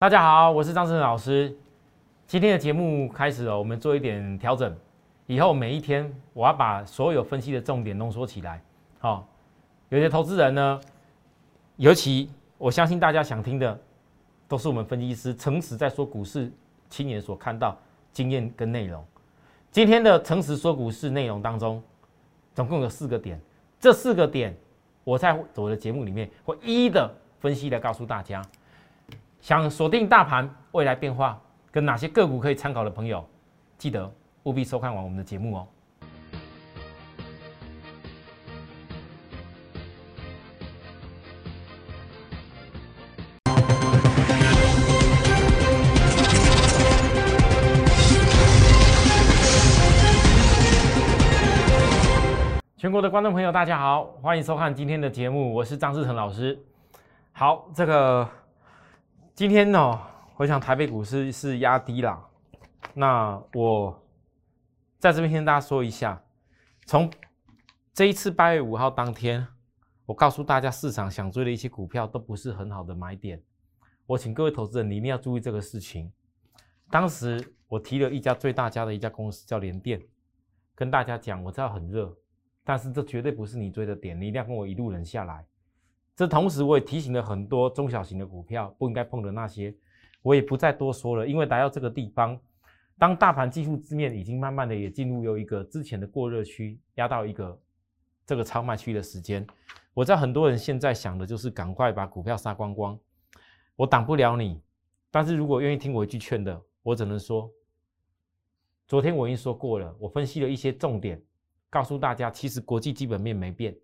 大家好，我是张志成老师。今天的节目开始了，我们做一点调整。以后每一天，我要把所有分析的重点浓缩起来。好，有些投资人呢，尤其我相信大家想听的，都是我们分析师诚实在说股市，亲眼所看到经验跟内容。今天的诚实说股市内容当中，总共有四个点，这四个点我在我的节目里面会一一的分析来告诉大家。想锁定大盘未来变化跟哪些个股可以参考的朋友，记得务必收看完我们的节目哦。全国的观众朋友，大家好，欢迎收看今天的节目，我是张志成老师。好，这个今天呢，我想台北股市是压低了。那我在这边先跟大家说一下，从这一次八月五号当天，我告诉大家市场想追的一些股票都不是很好的买点。我请各位投资人，你一定要注意这个事情。当时我提了一家最大家的一家公司叫联电，跟大家讲，我知道很热。但是这绝对不是你追的点，你一定要跟我一路忍下来。这同时我也提醒了很多中小型的股票不应该碰的那些，我也不再多说了。因为来到这个地方，当大盘技术字面已经慢慢的也进入有一个之前的过热区，压到一个这个超卖区的时间，我知道很多人现在想的就是赶快把股票杀光光。我挡不了你，但是如果愿意听我一句劝的，我只能说，昨天我已经说过了，我分析了一些重点。告诉大家，其实国际基本面没变，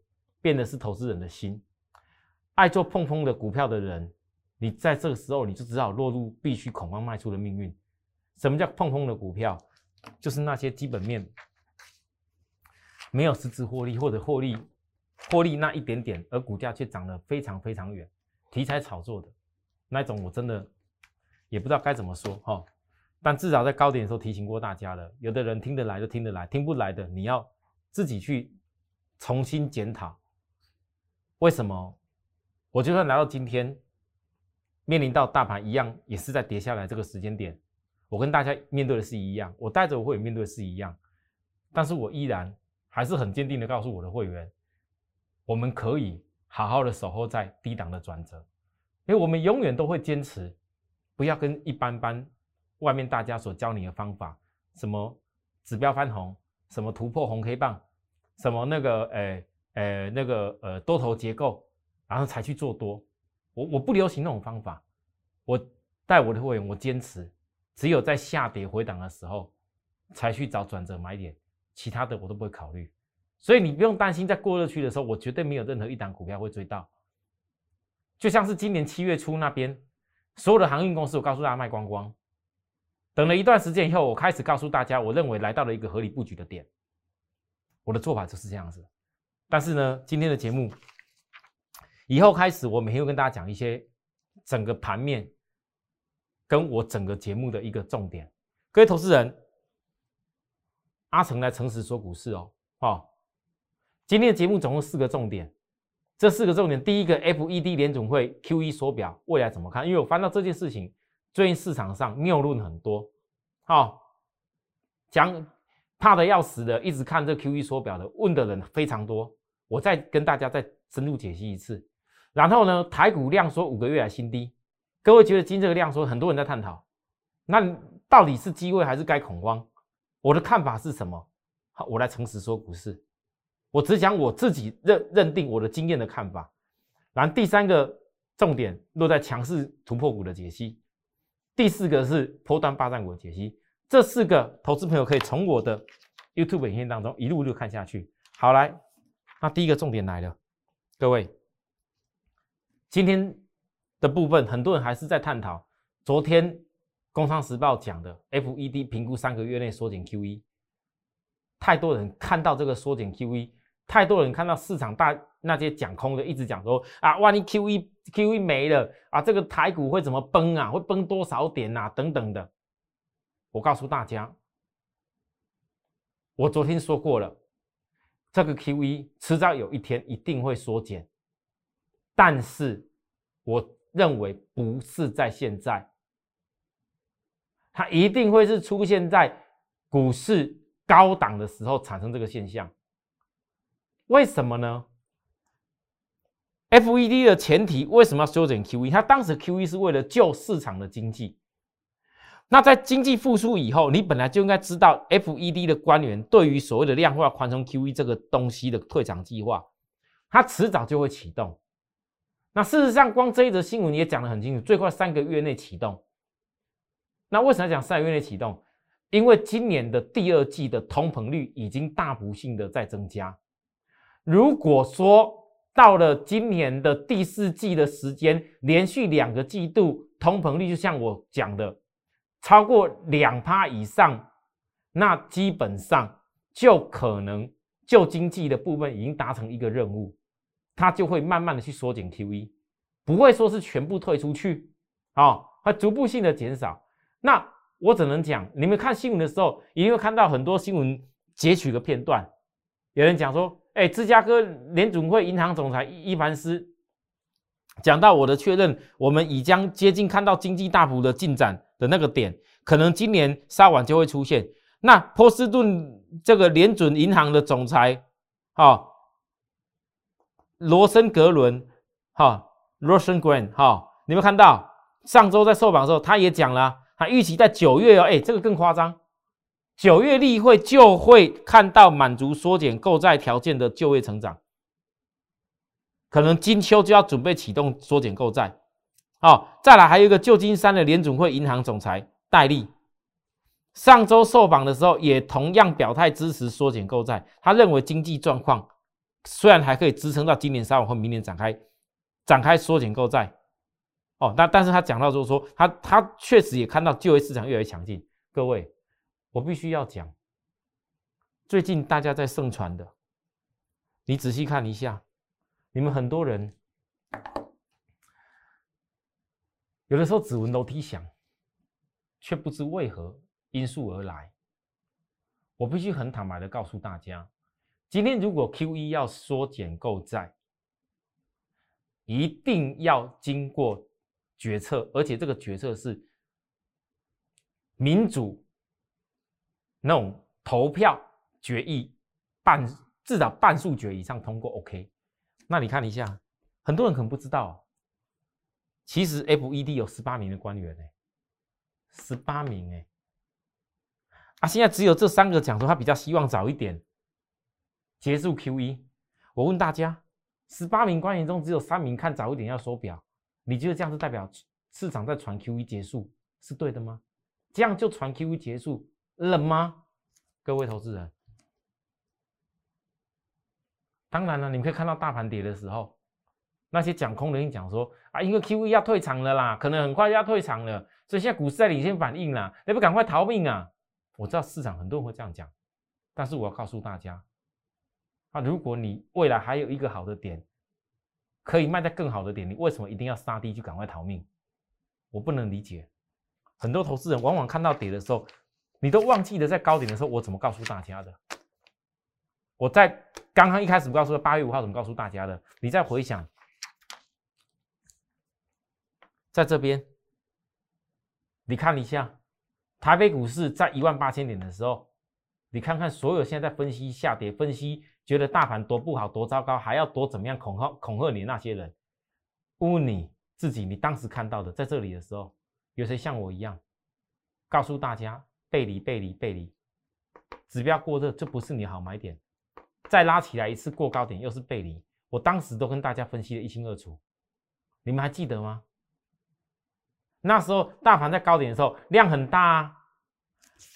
变的是投资人的心。爱做碰碰的股票的人，你在这个时候你就知道落入必须恐慌卖出的命运。什么叫碰碰的股票？就是那些基本面没有实质获利，或者获利获利那一点点，而股价却涨得非常非常远，题材炒作的那种，我真的也不知道该怎么说哈。但至少在高点的时候提醒过大家了，有的人听得来就听得来，听不来的你要。自己去重新检讨，为什么我就算来到今天，面临到大盘一样也是在跌下来这个时间点，我跟大家面对的是一样，我带着我会员面对的是一样，但是我依然还是很坚定的告诉我的会员，我们可以好好的守候在低档的转折，因为我们永远都会坚持，不要跟一般般外面大家所教你的方法，什么指标翻红，什么突破红黑棒。什么那个诶诶那个呃多头结构，然后才去做多，我我不流行那种方法，我带我的会员，我坚持，只有在下跌回档的时候，才去找转折买点，其他的我都不会考虑，所以你不用担心，在过热区的时候，我绝对没有任何一档股票会追到，就像是今年七月初那边，所有的航运公司，我告诉大家卖光光，等了一段时间以后，我开始告诉大家，我认为来到了一个合理布局的点。我的做法就是这样子，但是呢，今天的节目以后开始，我每天会跟大家讲一些整个盘面跟我整个节目的一个重点。各位投资人，阿成来诚实说股市哦，好，今天的节目总共四个重点，这四个重点，第一个，FED 联总会 QE 缩表未来怎么看？因为我翻到这件事情，最近市场上谬论很多，好，讲。怕的要死的，一直看这 Q E 缩表的，问的人非常多。我再跟大家再深入解析一次。然后呢，台股量缩五个月来新低，各位觉得今这个量缩，很多人在探讨，那到底是机会还是该恐慌？我的看法是什么？好，我来诚实说股市，我只讲我自己认认定我的经验的看法。然后第三个重点落在强势突破股的解析，第四个是波段霸占股的解析。这四个投资朋友可以从我的 YouTube 影片当中一路一路看下去。好，来，那第一个重点来了，各位，今天的部分很多人还是在探讨昨天《工商时报》讲的 FED 评估三个月内缩减 QE，太多人看到这个缩减 QE，太多人看到市场大那些讲空的一直讲说啊，万一 QE QE 没了啊，这个台股会怎么崩啊？会崩多少点啊？等等的。我告诉大家，我昨天说过了，这个 QE 迟早有一天一定会缩减，但是我认为不是在现在，它一定会是出现在股市高档的时候产生这个现象。为什么呢？FED 的前提为什么要修整 QE？它当时 QE 是为了救市场的经济。那在经济复苏以后，你本来就应该知道，FED 的官员对于所谓的量化宽松 QE 这个东西的退场计划，它迟早就会启动。那事实上，光这一则新闻也讲得很清楚，最快三个月内启动。那为什么讲三个月内启动？因为今年的第二季的通膨率已经大幅性的在增加。如果说到了今年的第四季的时间，连续两个季度通膨率就像我讲的。超过两趴以上，那基本上就可能就经济的部分已经达成一个任务，它就会慢慢的去缩减 QE，不会说是全部退出去，啊，会逐步性的减少。那我只能讲，你们看新闻的时候，一定会看到很多新闻截取的片段，有人讲说，哎，芝加哥联总会银行总裁伊凡斯讲到我的确认，我们已将接近看到经济大幅的进展。的那个点，可能今年稍晚就会出现。那波士顿这个联准银行的总裁，哈，罗森格伦，哈，罗森格伦，哈，你们看到上周在受访的时候，他也讲了，他预期在九月哦，哎，这个更夸张，九月例会就会看到满足缩减购债条件的就业成长，可能金秋就要准备启动缩减购债。好，再来还有一个旧金山的联总会银行总裁戴利，上周受访的时候也同样表态支持缩减购债。他认为经济状况虽然还可以支撑到今年三月或明年展开展开缩减购债，哦，但但是他讲到就是说，他他确实也看到就业市场越来越强劲。各位，我必须要讲，最近大家在盛传的，你仔细看一下，你们很多人。有的时候只闻楼梯响，却不知为何因素而来。我必须很坦白的告诉大家，今天如果 Q E 要缩减购债，一定要经过决策，而且这个决策是民主那种投票决议半至少半数决以上通过 OK。那你看一下，很多人可能不知道。其实 FED 有十八名的官员呢，十八名哎，啊，现在只有这三个讲说他比较希望早一点结束 QE。我问大家，十八名官员中只有三名看早一点要收表，你觉得这样是代表市场在传 QE 结束是对的吗？这样就传 QE 结束了吗？各位投资人，当然了，你们可以看到大盘跌的时候。那些讲空的人讲说啊，因为 QE 要退场了啦，可能很快就要退场了，所以现在股市在领先反应啦，你不赶快逃命啊！我知道市场很多人会这样讲，但是我要告诉大家，那，如果你未来还有一个好的点，可以卖在更好的点，你为什么一定要杀低去赶快逃命？我不能理解，很多投资人往往看到跌的时候，你都忘记了在高点的时候我怎么告诉大家的。我在刚刚一开始不告诉八月五号怎么告诉大家的，你再回想。在这边，你看一下台北股市在一万八千点的时候，你看看所有现在在分析下跌、分析觉得大盘多不好、多糟糕，还要多怎么样恐吓恐吓你那些人，问你自己，你当时看到的在这里的时候，有谁像我一样告诉大家背离、背离、背离，指标过热这不是你好买点，再拉起来一次过高点又是背离，我当时都跟大家分析的一清二楚，你们还记得吗？那时候大盘在高点的时候量很大啊，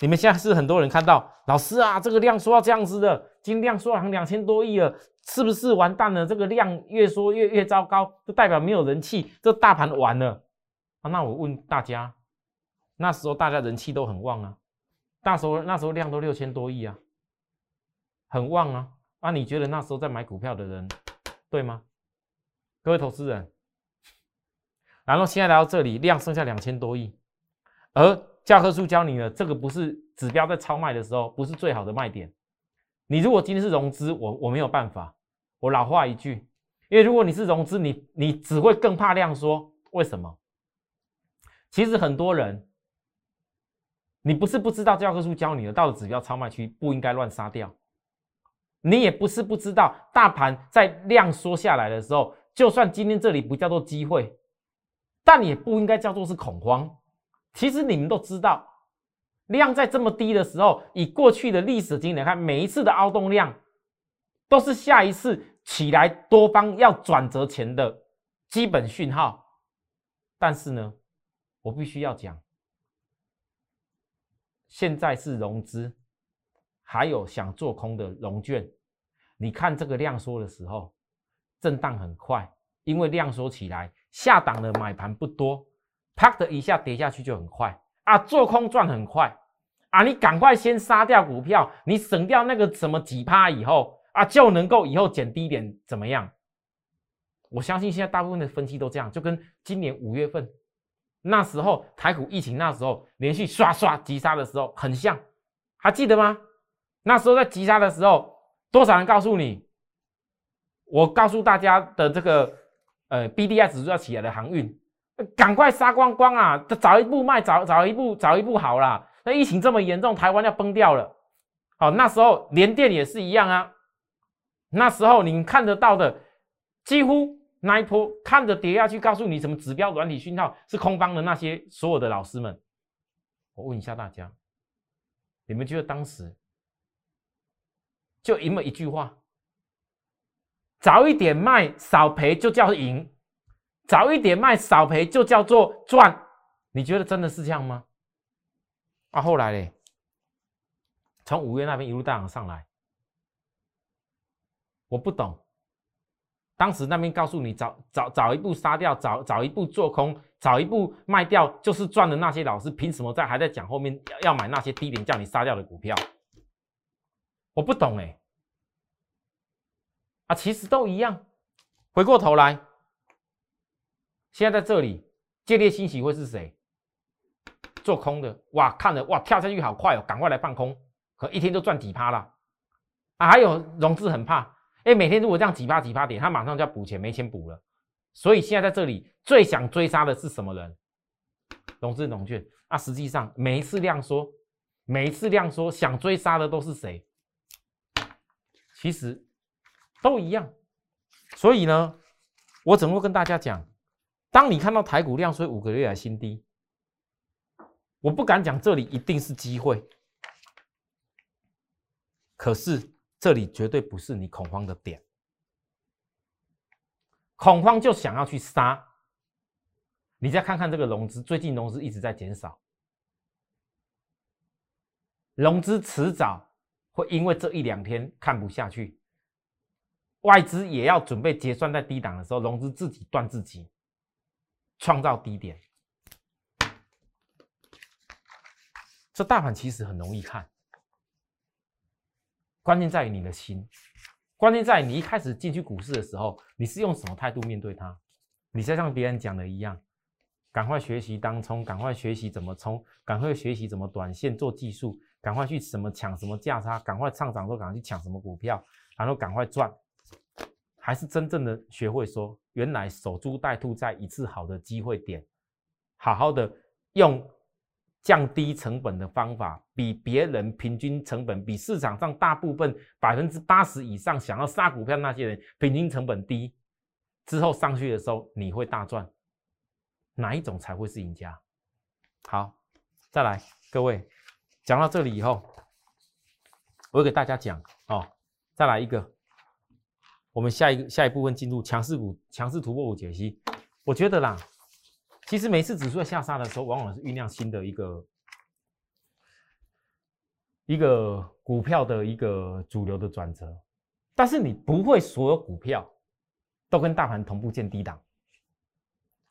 你们现在是很多人看到老师啊，这个量说到这样子的，今量缩成两千多亿了，是不是完蛋了？这个量越缩越越糟糕，就代表没有人气，这大盘完了啊？那我问大家，那时候大家人气都很旺啊，那时候那时候量都六千多亿啊，很旺啊，啊？你觉得那时候在买股票的人对吗？各位投资人？然后现在来到这里，量剩下两千多亿，而教科书教你了，这个不是指标在超卖的时候，不是最好的卖点。你如果今天是融资，我我没有办法。我老话一句，因为如果你是融资，你你只会更怕量缩。为什么？其实很多人你不是不知道教科书教你的，到了指标超卖区不应该乱杀掉。你也不是不知道，大盘在量缩下来的时候，就算今天这里不叫做机会，但也不应该叫做是恐慌。其实你们都知道，量在这么低的时候，以过去的历史经验来看，每一次的凹动量都是下一次起来多方要转折前的基本讯号。但是呢，我必须要讲，现在是融资。还有想做空的融券，你看这个量缩的时候，震荡很快，因为量缩起来，下档的买盘不多，啪的一下跌下去就很快啊，做空赚很快啊，你赶快先杀掉股票，你省掉那个什么几趴以后啊，就能够以后减低点怎么样？我相信现在大部分的分析都这样，就跟今年五月份那时候台股疫情那时候连续刷刷急杀的时候很像，还记得吗？那时候在急杀的时候，多少人告诉你？我告诉大家的这个呃 B D I 指数要起来的航运，赶快杀光光啊！早一步卖，早早一步，早一步好啦。那疫情这么严重，台湾要崩掉了。好，那时候连电也是一样啊。那时候你看得到的，几乎那一波看着跌下去，告诉你什么指标软体讯号是空方的那些所有的老师们，我问一下大家，你们觉得当时？就赢了一句话：早一点卖少赔就叫赢，早一点卖少赔就叫做赚。你觉得真的是这样吗？啊，后来嘞，从五月那边一路大涨上来，我不懂。当时那边告诉你早早早一步杀掉，早早一步做空，早一步卖掉就是赚的那些老师，凭什么在还在讲后面要买那些低点叫你杀掉的股票？我不懂哎，啊，其实都一样。回过头来，现在在这里借列信息会是谁？做空的哇，看了哇，跳下去好快哦，赶快来放空，可一天就赚几趴了。啊，还有融资很怕，哎，每天如果这样几趴几趴点，他马上就要补钱，没钱补了。所以现在在这里最想追杀的是什么人？融资融券啊，实际上每一次量缩，每一次量缩，想追杀的都是谁？其实都一样，所以呢，我怎么跟大家讲？当你看到台股量衰五个月来新低，我不敢讲这里一定是机会，可是这里绝对不是你恐慌的点，恐慌就想要去杀。你再看看这个融资，最近融资一直在减少，融资迟早。会因为这一两天看不下去，外资也要准备结算在低档的时候，融资自己断自己，创造低点。这大盘其实很容易看，关键在于你的心，关键在于你一开始进去股市的时候，你是用什么态度面对它？你在像别人讲的一样，赶快学习当冲，赶快学习怎么冲，赶快学习怎么短线做技术。赶快去什么抢什么价差，赶快上涨都赶快去抢什么股票，然后赶快赚，还是真正的学会说，原来守株待兔在一次好的机会点，好好的用降低成本的方法，比别人平均成本，比市场上大部分百分之八十以上想要杀股票那些人平均成本低，之后上去的时候你会大赚，哪一种才会是赢家？好，再来各位。讲到这里以后，我给大家讲哦，再来一个，我们下一个下一部分进入强势股、强势突破股解析。我觉得啦，其实每次指数在下杀的时候，往往是酝酿新的一个一个股票的一个主流的转折，但是你不会所有股票都跟大盘同步见低档。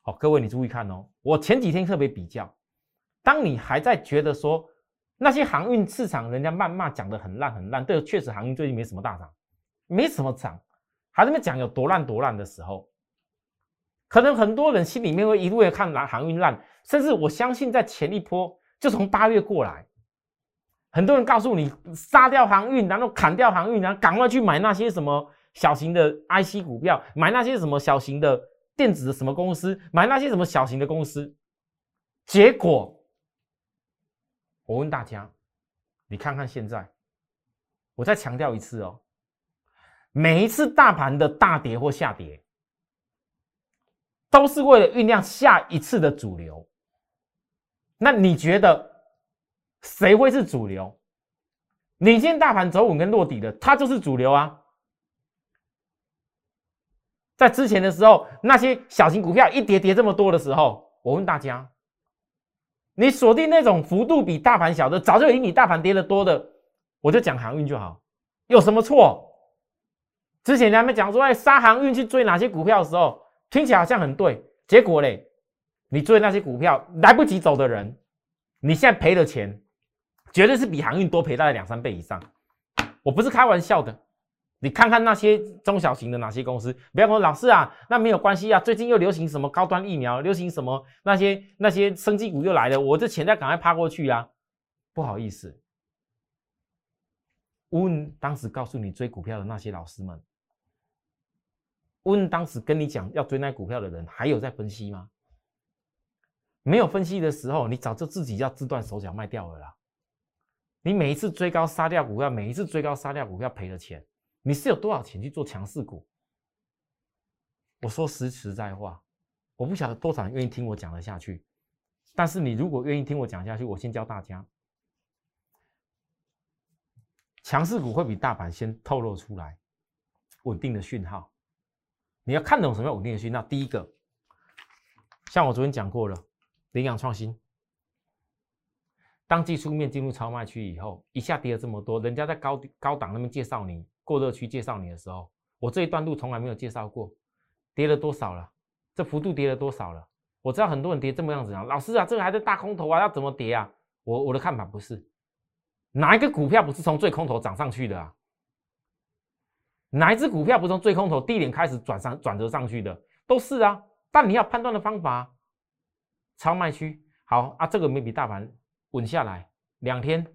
好，各位你注意看哦，我前几天特别比较，当你还在觉得说。那些航运市场，人家谩骂讲的很烂很烂，对，确实航运最近没什么大涨，没什么涨，还在那讲有多烂多烂的时候，可能很多人心里面会一路的看蓝航运烂，甚至我相信在前一波就从八月过来，很多人告诉你杀掉航运，然后砍掉航运，然后赶快去买那些什么小型的 IC 股票，买那些什么小型的电子的什么公司，买那些什么小型的公司，结果。我问大家，你看看现在，我再强调一次哦，每一次大盘的大跌或下跌，都是为了酝酿下一次的主流。那你觉得谁会是主流？领先大盘走稳跟落底的，它就是主流啊。在之前的时候，那些小型股票一跌跌这么多的时候，我问大家。你锁定那种幅度比大盘小的，早就已经比大盘跌的多的，我就讲航运就好，有什么错？之前他们讲说，哎，杀航运去追哪些股票的时候，听起来好像很对，结果嘞，你追那些股票来不及走的人，你现在赔的钱，绝对是比航运多赔大概两三倍以上，我不是开玩笑的。你看看那些中小型的哪些公司，不要说老师啊，那没有关系啊。最近又流行什么高端疫苗，流行什么那些那些生技股又来了，我这钱再赶快趴过去啊！不好意思，问当时告诉你追股票的那些老师们，问当时跟你讲要追那股票的人，还有在分析吗？没有分析的时候，你早就自己要自断手脚卖掉了啦。你每一次追高杀掉股票，每一次追高杀掉股票赔了钱。你是有多少钱去做强势股？我说实实在话，我不晓得多少人愿意听我讲得下去。但是你如果愿意听我讲下去，我先教大家，强势股会比大盘先透露出来稳定的讯号。你要看懂什么叫稳定的讯号？第一个，像我昨天讲过了，领养创新，当技术面进入超卖区以后，一下跌了这么多，人家在高高档那边介绍你。过热区介绍你的时候，我这一段路从来没有介绍过，跌了多少了？这幅度跌了多少了？我知道很多人跌这么样子啊，老师啊，这个还在大空头啊，要怎么跌啊？我我的看法不是，哪一个股票不是从最空头涨上去的啊？哪一只股票不是从最空头低点开始转上转折上去的？都是啊，但你要判断的方法，超卖区好啊，这个没比大盘稳下来两天，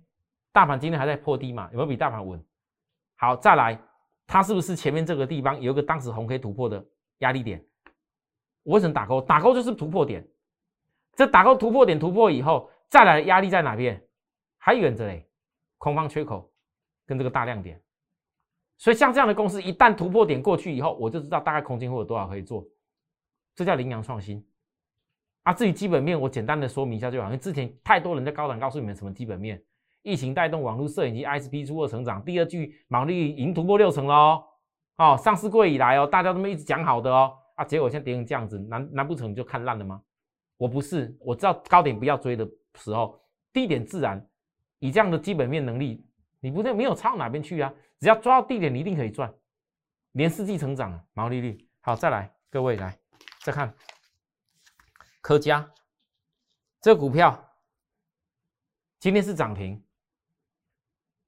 大盘今天还在破低嘛？有没有比大盘稳？好，再来，它是不是前面这个地方有一个当时红 K 突破的压力点？我为什么打勾？打勾就是突破点。这打勾突破点突破以后，再来压力在哪边？还远着嘞，空方缺口跟这个大量点。所以像这样的公司，一旦突破点过去以后，我就知道大概空间会有多少可以做。这叫羚羊创新。啊，至于基本面，我简单的说明一下就好，因为之前太多人在高档告诉你们什么基本面。疫情带动网络摄影机 ISP 出货成长，第二季毛利已经突破六成了哦。哦，上市柜以来哦，大家都没一直讲好的哦。啊，结果现在跌成这样子，难难不成就看烂了吗？我不是，我知道高点不要追的时候，低点自然以这样的基本面能力，你不对没有差到哪边去啊？只要抓到地点，你一定可以赚，连四季成长，毛利率好。再来，各位来再看科佳这个股票，今天是涨停。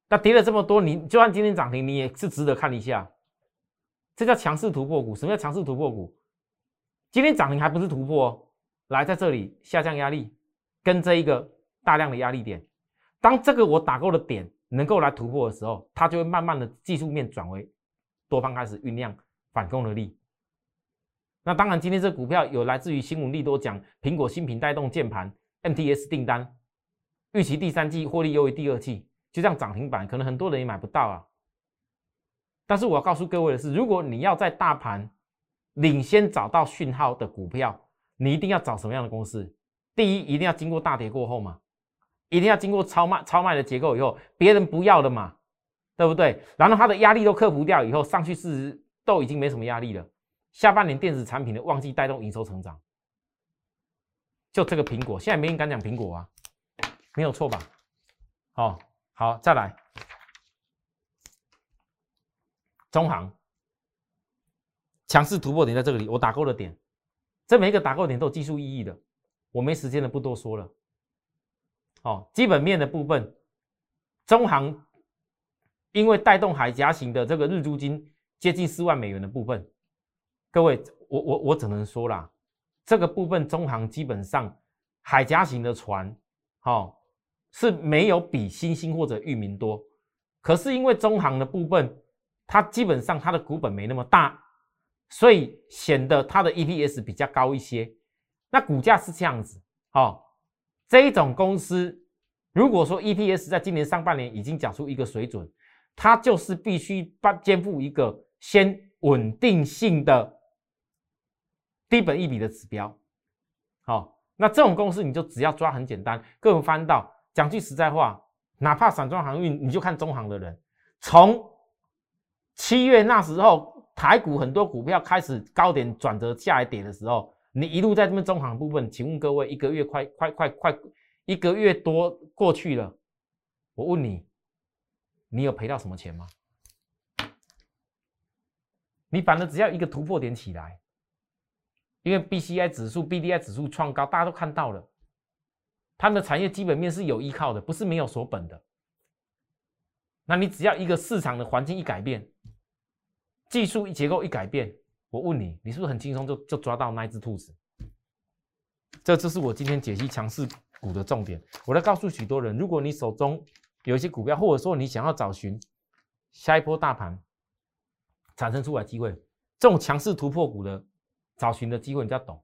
那跌了这么多，你就算今天涨停，你也是值得看一下。这叫强势突破股。什么叫强势突破股？今天涨停还不是突破？来，在这里下降压力跟这一个大量的压力点，当这个我打够的点能够来突破的时候，它就会慢慢的技术面转为多方开始酝酿反攻的力。那当然，今天这股票有来自于新闻利多讲苹果新品带动键盘 MTS 订单，预期第三季获利优于第二季。就这样涨停板，可能很多人也买不到啊。但是我要告诉各位的是，如果你要在大盘领先找到讯号的股票，你一定要找什么样的公司？第一，一定要经过大跌过后嘛，一定要经过超卖超卖的结构以后，别人不要的嘛，对不对？然后它的压力都克服掉以后，上去是都已经没什么压力了。下半年电子产品的旺季带动营收成长，就这个苹果，现在没人敢讲苹果啊，没有错吧？好。好，再来，中行强势突破点在这里，我打勾的点，这每一个打勾点都有技术意义的，我没时间了，不多说了。哦，基本面的部分，中行因为带动海峡型的这个日租金接近四万美元的部分，各位，我我我只能说啦，这个部分中行基本上海峡型的船，好。是没有比新兴或者域名多，可是因为中行的部分，它基本上它的股本没那么大，所以显得它的 EPS 比较高一些。那股价是这样子，哦，这一种公司如果说 EPS 在今年上半年已经讲出一个水准，它就是必须把肩负一个先稳定性的低本一比的指标。好，那这种公司你就只要抓很简单，各位翻到讲句实在话，哪怕散装航运，你就看中航的人，从七月那时候台股很多股票开始高点转折下来跌的时候，你一路在这边中航部分，请问各位，一个月快快快快。一个月多过去了，我问你，你有赔到什么钱吗？你反正只要一个突破点起来，因为 B C I 指数、B D I 指数创高，大家都看到了，他们的产业基本面是有依靠的，不是没有锁本的。那你只要一个市场的环境一改变，技术结构一改变，我问你，你是不是很轻松就就抓到那一只兔子？这就是我今天解析强势。股的重点，我来告诉许多人：如果你手中有一些股票，或者说你想要找寻下一波大盘产生出来机会，这种强势突破股的找寻的机会，你要懂。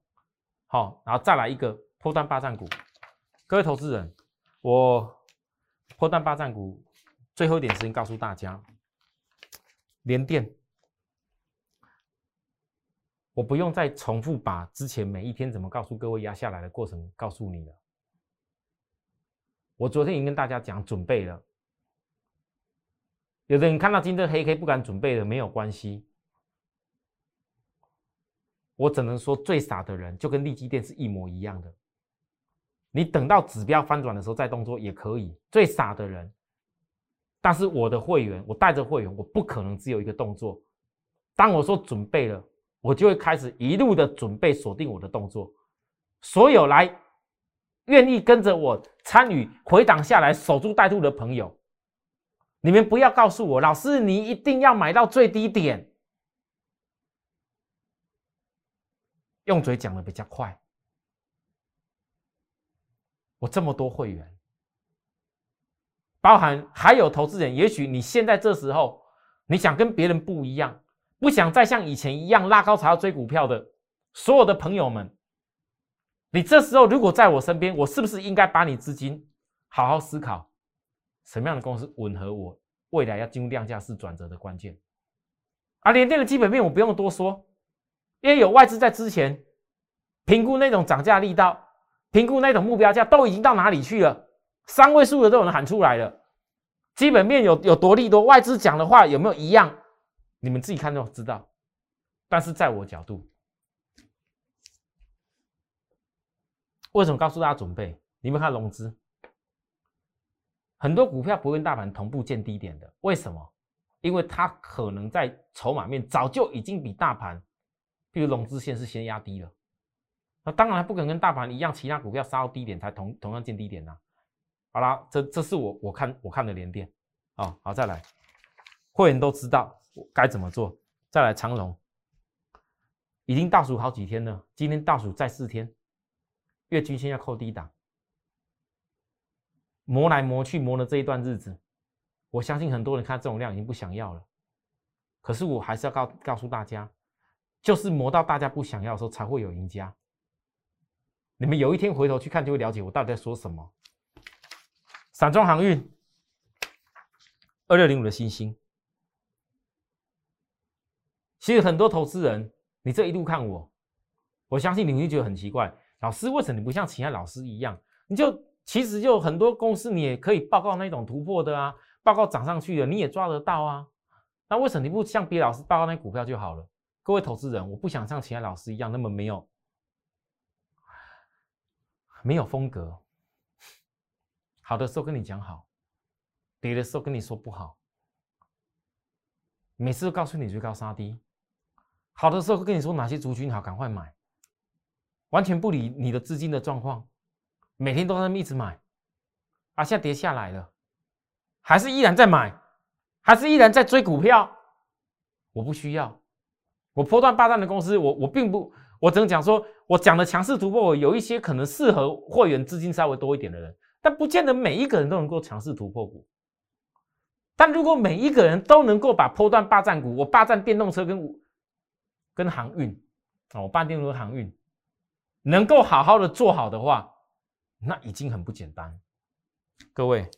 好，然后再来一个破断霸占股。各位投资人，我破断霸占股最后一点时间告诉大家，连电，我不用再重复把之前每一天怎么告诉各位压下来的过程告诉你了。我昨天已经跟大家讲准备了，有的人看到今天黑 K 不敢准备的没有关系，我只能说最傻的人就跟利基店是一模一样的，你等到指标翻转的时候再动作也可以。最傻的人，但是我的会员，我带着会员，我不可能只有一个动作。当我说准备了，我就会开始一路的准备锁定我的动作，所有来。愿意跟着我参与回档下来守株待兔的朋友，你们不要告诉我，老师你一定要买到最低点。用嘴讲的比较快，我这么多会员，包含还有投资人，也许你现在这时候你想跟别人不一样，不想再像以前一样拉高才要追股票的所有的朋友们。你这时候如果在我身边，我是不是应该把你资金好好思考，什么样的公司吻合我未来要进入量价式转折的关键？啊，联电的基本面我不用多说，因为有外资在之前评估那种涨价力道，评估那种目标价都已经到哪里去了，三位数的都有人喊出来了，基本面有有多利多，外资讲的话有没有一样？你们自己看就知道。但是在我角度。为什么告诉大家准备？你们看融资，很多股票不跟大盘同步见低点的，为什么？因为它可能在筹码面早就已经比大盘，比如融资线是先压低了。那当然不可能跟大盘一样，其他股票杀到低点才同同样见低点呐。好啦，这这是我我看我看的连电啊。好，再来，会员都知道该怎么做。再来长龙，已经倒数好几天了，今天倒数再四天。月均线要扣低档，磨来磨去磨了这一段日子，我相信很多人看这种量已经不想要了。可是我还是要告告诉大家，就是磨到大家不想要的时候，才会有赢家。你们有一天回头去看，就会了解我到底在说什么。散装航运二六零五的星星，其实很多投资人，你这一路看我，我相信你会觉得很奇怪。老师，为什么你不像其他老师一样？你就其实就很多公司，你也可以报告那种突破的啊，报告涨上去的，你也抓得到啊。那为什么你不像别老师报告那股票就好了？各位投资人，我不想像其他老师一样那么没有没有风格。好的时候跟你讲好，跌的时候跟你说不好，每次都告诉你追高杀低，好的时候会跟你说哪些族群好，赶快买。完全不理你的资金的状况，每天都在那么一直买，啊，现在跌下来了，还是依然在买，还是依然在追股票？我不需要，我破断霸占的公司，我我并不，我只能讲说，我讲的强势突破，我有一些可能适合会员资金稍微多一点的人，但不见得每一个人都能够强势突破股。但如果每一个人都能够把破断霸占股，我霸占电动车跟跟航运啊，我霸电动车航运。能够好好的做好的话，那已经很不简单。各位，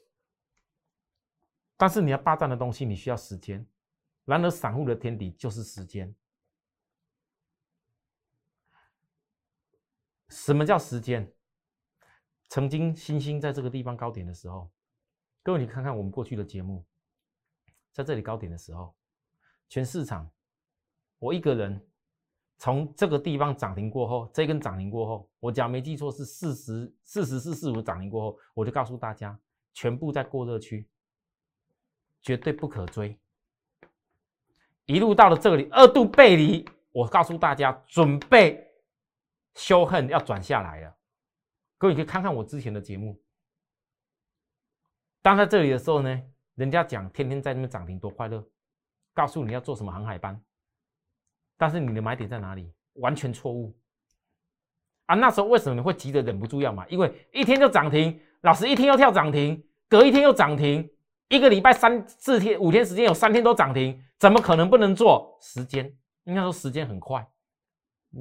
但是你要霸占的东西，你需要时间。然而，散户的天敌就是时间。什么叫时间？曾经星星在这个地方高点的时候，各位你看看我们过去的节目，在这里高点的时候，全市场我一个人从这个地方涨停过后，这根涨停过后，我讲没记错是四十四十四四五涨停过后，我就告诉大家，全部在过热区，绝对不可追。一路到了这里，二度背离，我告诉大家，准备修恨要转下来了。各位可以看看我之前的节目。当在这里的时候呢，人家讲天天在那边涨停多快乐，告诉你要做什么航海班，但是你的买点在哪里？完全错误啊！那时候为什么你会急得忍不住要买？因为一天就涨停，老师一天又跳涨停，隔一天又涨停。一个礼拜三四天五天时间有三天都涨停，怎么可能不能做？时间应该说时间很快，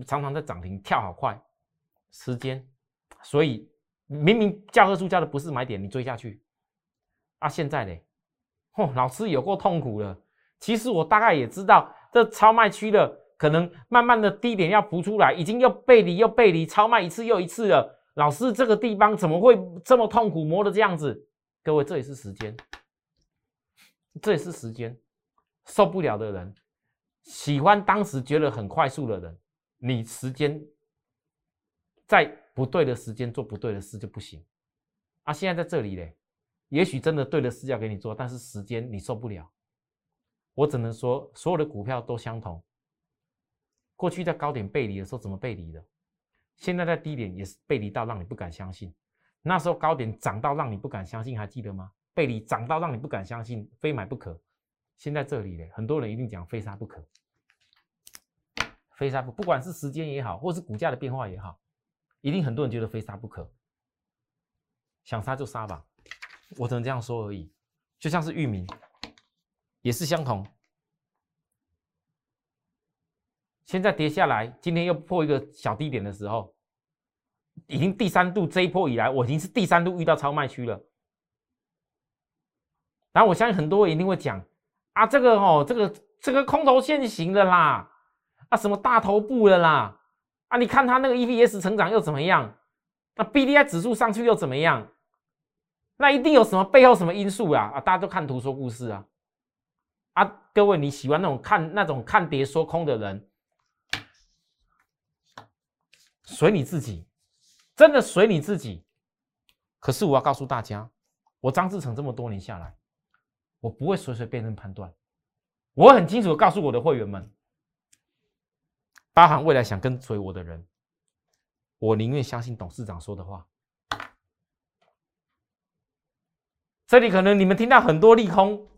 常常在涨停跳好快，时间，所以明明教科书教的不是买点，你追下去啊！现在呢，哦，老师有过痛苦了。其实我大概也知道，这超卖区的可能慢慢的低点要浮出来，已经又背离又背离，超卖一次又一次了。老师这个地方怎么会这么痛苦磨的这样子？各位，这也是时间。这也是时间，受不了的人，喜欢当时觉得很快速的人，你时间在不对的时间做不对的事就不行。啊，现在在这里嘞，也许真的对的事要给你做，但是时间你受不了。我只能说，所有的股票都相同。过去在高点背离的时候怎么背离的？现在在低点也是背离到让你不敢相信。那时候高点涨到让你不敢相信，还记得吗？背离涨到让你不敢相信，非买不可。现在这里呢，很多人一定讲非杀不可，非杀不，不管是时间也好，或是股价的变化也好，一定很多人觉得非杀不可。想杀就杀吧，我只能这样说而已。就像是域名，也是相同。现在跌下来，今天又破一个小低点的时候，已经第三度这一波以来，我已经是第三度遇到超卖区了。然后我相信很多人一定会讲啊，这个哦，这个这个空头现行的啦，啊什么大头部的啦，啊你看它那个 EPS 成长又怎么样？那 BDI 指数上去又怎么样？那一定有什么背后什么因素啊？啊，大家都看图说故事啊！啊，各位你喜欢那种看那种看跌说空的人，随你自己，真的随你自己。可是我要告诉大家，我张志成这么多年下来。我不会随随便便判断，我很清楚的告诉我的会员们，包含未来想跟随我的人，我宁愿相信董事长说的话。这里可能你们听到很多利空，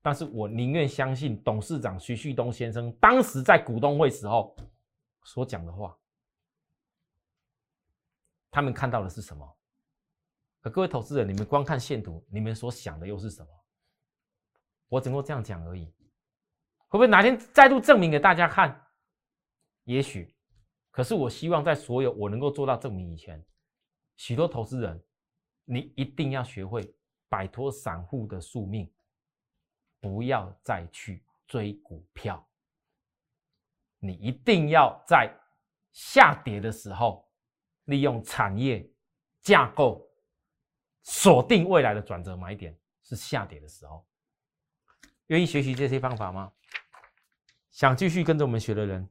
但是我宁愿相信董事长徐旭东先生当时在股东会时候所讲的话。他们看到的是什么？可各位投资人，你们光看线图，你们所想的又是什么？我只能够这样讲而已。会不会哪天再度证明给大家看？也许。可是我希望在所有我能够做到证明以前，许多投资人，你一定要学会摆脱散户的宿命，不要再去追股票。你一定要在下跌的时候，利用产业架构。锁定未来的转折买点是下跌的时候，愿意学习这些方法吗？想继续跟着我们学的人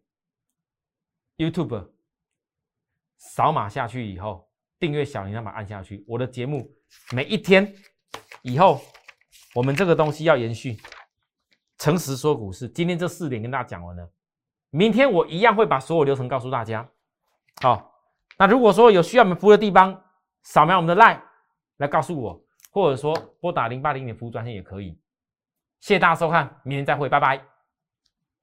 ，YouTube 扫码下去以后，订阅小铃铛把按下去。我的节目每一天以后，我们这个东西要延续。诚实说股市，今天这四点跟大家讲完了，明天我一样会把所有流程告诉大家。好，那如果说有需要我们服务的地方，扫描我们的 Line。来告诉我，或者说拨打零八零点服务专线也可以。谢谢大家收看，明天再会，拜拜。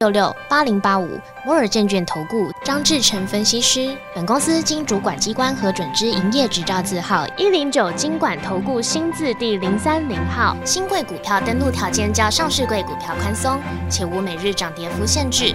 六六八零八五摩尔证券投顾张志成分析师，本公司经主管机关核准之营业执照字号一零九金管投顾新字第零三零号。新贵股票登录条件较上市贵股票宽松，且无每日涨跌幅限制。